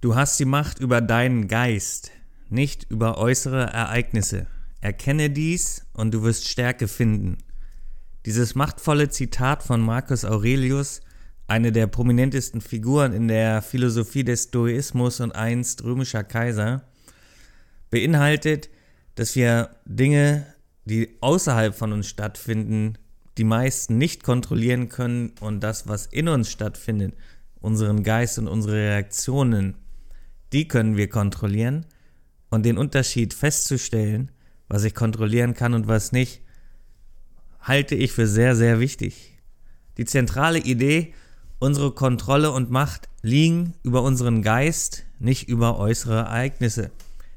Du hast die Macht über deinen Geist, nicht über äußere Ereignisse. Erkenne dies und du wirst Stärke finden. Dieses machtvolle Zitat von Marcus Aurelius, eine der prominentesten Figuren in der Philosophie des Stoismus und einst römischer Kaiser, beinhaltet, dass wir Dinge, die außerhalb von uns stattfinden, die meisten nicht kontrollieren können und das, was in uns stattfindet, unseren Geist und unsere Reaktionen, die können wir kontrollieren und den Unterschied festzustellen, was ich kontrollieren kann und was nicht, halte ich für sehr, sehr wichtig. Die zentrale Idee, unsere Kontrolle und Macht liegen über unseren Geist, nicht über äußere Ereignisse,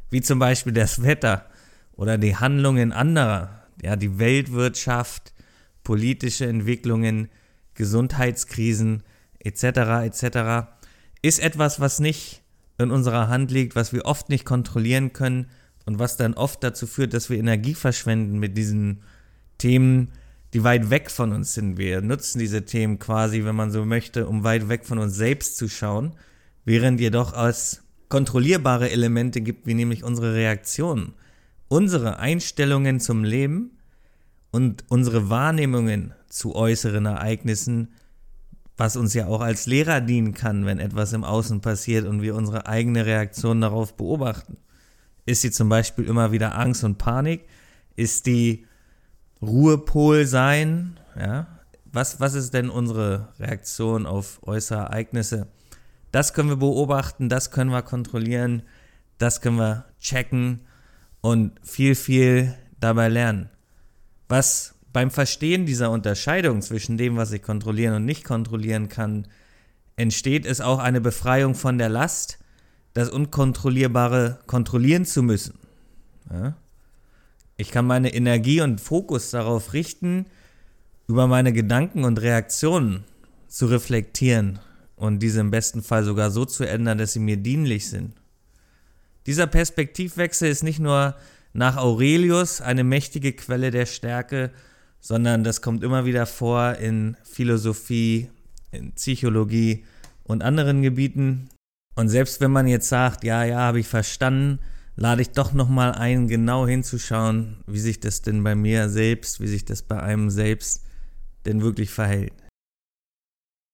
wie zum Beispiel das Wetter oder die Handlungen anderer, ja, die Weltwirtschaft, politische Entwicklungen, Gesundheitskrisen etc. etc. ist etwas, was nicht in unserer Hand liegt, was wir oft nicht kontrollieren können und was dann oft dazu führt, dass wir Energie verschwenden mit diesen Themen, die weit weg von uns sind. Wir nutzen diese Themen quasi, wenn man so möchte, um weit weg von uns selbst zu schauen, während jedoch es kontrollierbare Elemente gibt, wie nämlich unsere Reaktionen, unsere Einstellungen zum Leben und unsere Wahrnehmungen zu äußeren Ereignissen was uns ja auch als Lehrer dienen kann, wenn etwas im Außen passiert und wir unsere eigene Reaktion darauf beobachten. Ist sie zum Beispiel immer wieder Angst und Panik? Ist die Ruhepol sein? Ja? Was, was ist denn unsere Reaktion auf äußere Ereignisse? Das können wir beobachten, das können wir kontrollieren, das können wir checken und viel, viel dabei lernen. Was beim Verstehen dieser Unterscheidung zwischen dem, was ich kontrollieren und nicht kontrollieren kann, entsteht es auch eine Befreiung von der Last, das Unkontrollierbare kontrollieren zu müssen. Ja? Ich kann meine Energie und Fokus darauf richten, über meine Gedanken und Reaktionen zu reflektieren und diese im besten Fall sogar so zu ändern, dass sie mir dienlich sind. Dieser Perspektivwechsel ist nicht nur nach Aurelius eine mächtige Quelle der Stärke, sondern das kommt immer wieder vor in Philosophie, in Psychologie und anderen Gebieten. Und selbst wenn man jetzt sagt, ja, ja, habe ich verstanden, lade ich doch nochmal ein, genau hinzuschauen, wie sich das denn bei mir selbst, wie sich das bei einem selbst denn wirklich verhält.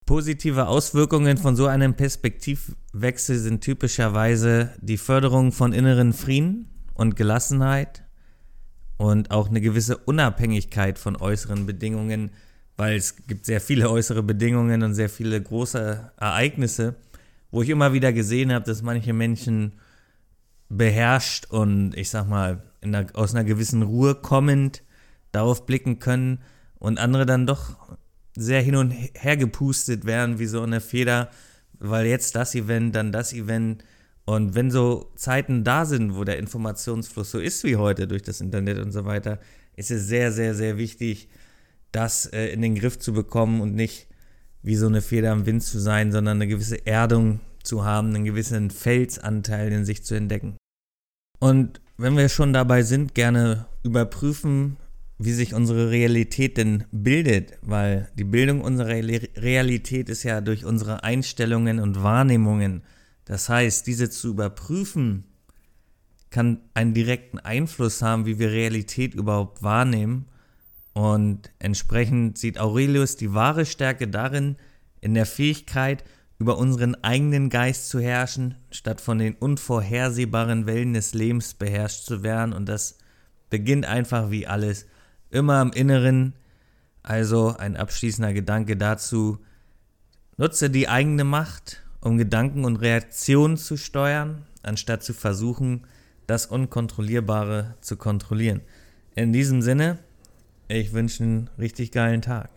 Positive Auswirkungen von so einem Perspektivwechsel sind typischerweise die Förderung von inneren Frieden und Gelassenheit, und auch eine gewisse Unabhängigkeit von äußeren Bedingungen, weil es gibt sehr viele äußere Bedingungen und sehr viele große Ereignisse, wo ich immer wieder gesehen habe, dass manche Menschen beherrscht und ich sag mal einer, aus einer gewissen Ruhe kommend darauf blicken können und andere dann doch sehr hin und her gepustet werden wie so eine Feder, weil jetzt das Event, dann das Event und wenn so Zeiten da sind, wo der Informationsfluss so ist wie heute durch das Internet und so weiter, ist es sehr, sehr, sehr wichtig, das äh, in den Griff zu bekommen und nicht wie so eine Feder am Wind zu sein, sondern eine gewisse Erdung zu haben, einen gewissen Felsanteil in sich zu entdecken. Und wenn wir schon dabei sind, gerne überprüfen, wie sich unsere Realität denn bildet, weil die Bildung unserer Realität ist ja durch unsere Einstellungen und Wahrnehmungen das heißt, diese zu überprüfen, kann einen direkten Einfluss haben, wie wir Realität überhaupt wahrnehmen. Und entsprechend sieht Aurelius die wahre Stärke darin, in der Fähigkeit, über unseren eigenen Geist zu herrschen, statt von den unvorhersehbaren Wellen des Lebens beherrscht zu werden. Und das beginnt einfach wie alles immer im Inneren. Also ein abschließender Gedanke dazu, nutze die eigene Macht um Gedanken und Reaktionen zu steuern, anstatt zu versuchen, das Unkontrollierbare zu kontrollieren. In diesem Sinne, ich wünsche einen richtig geilen Tag.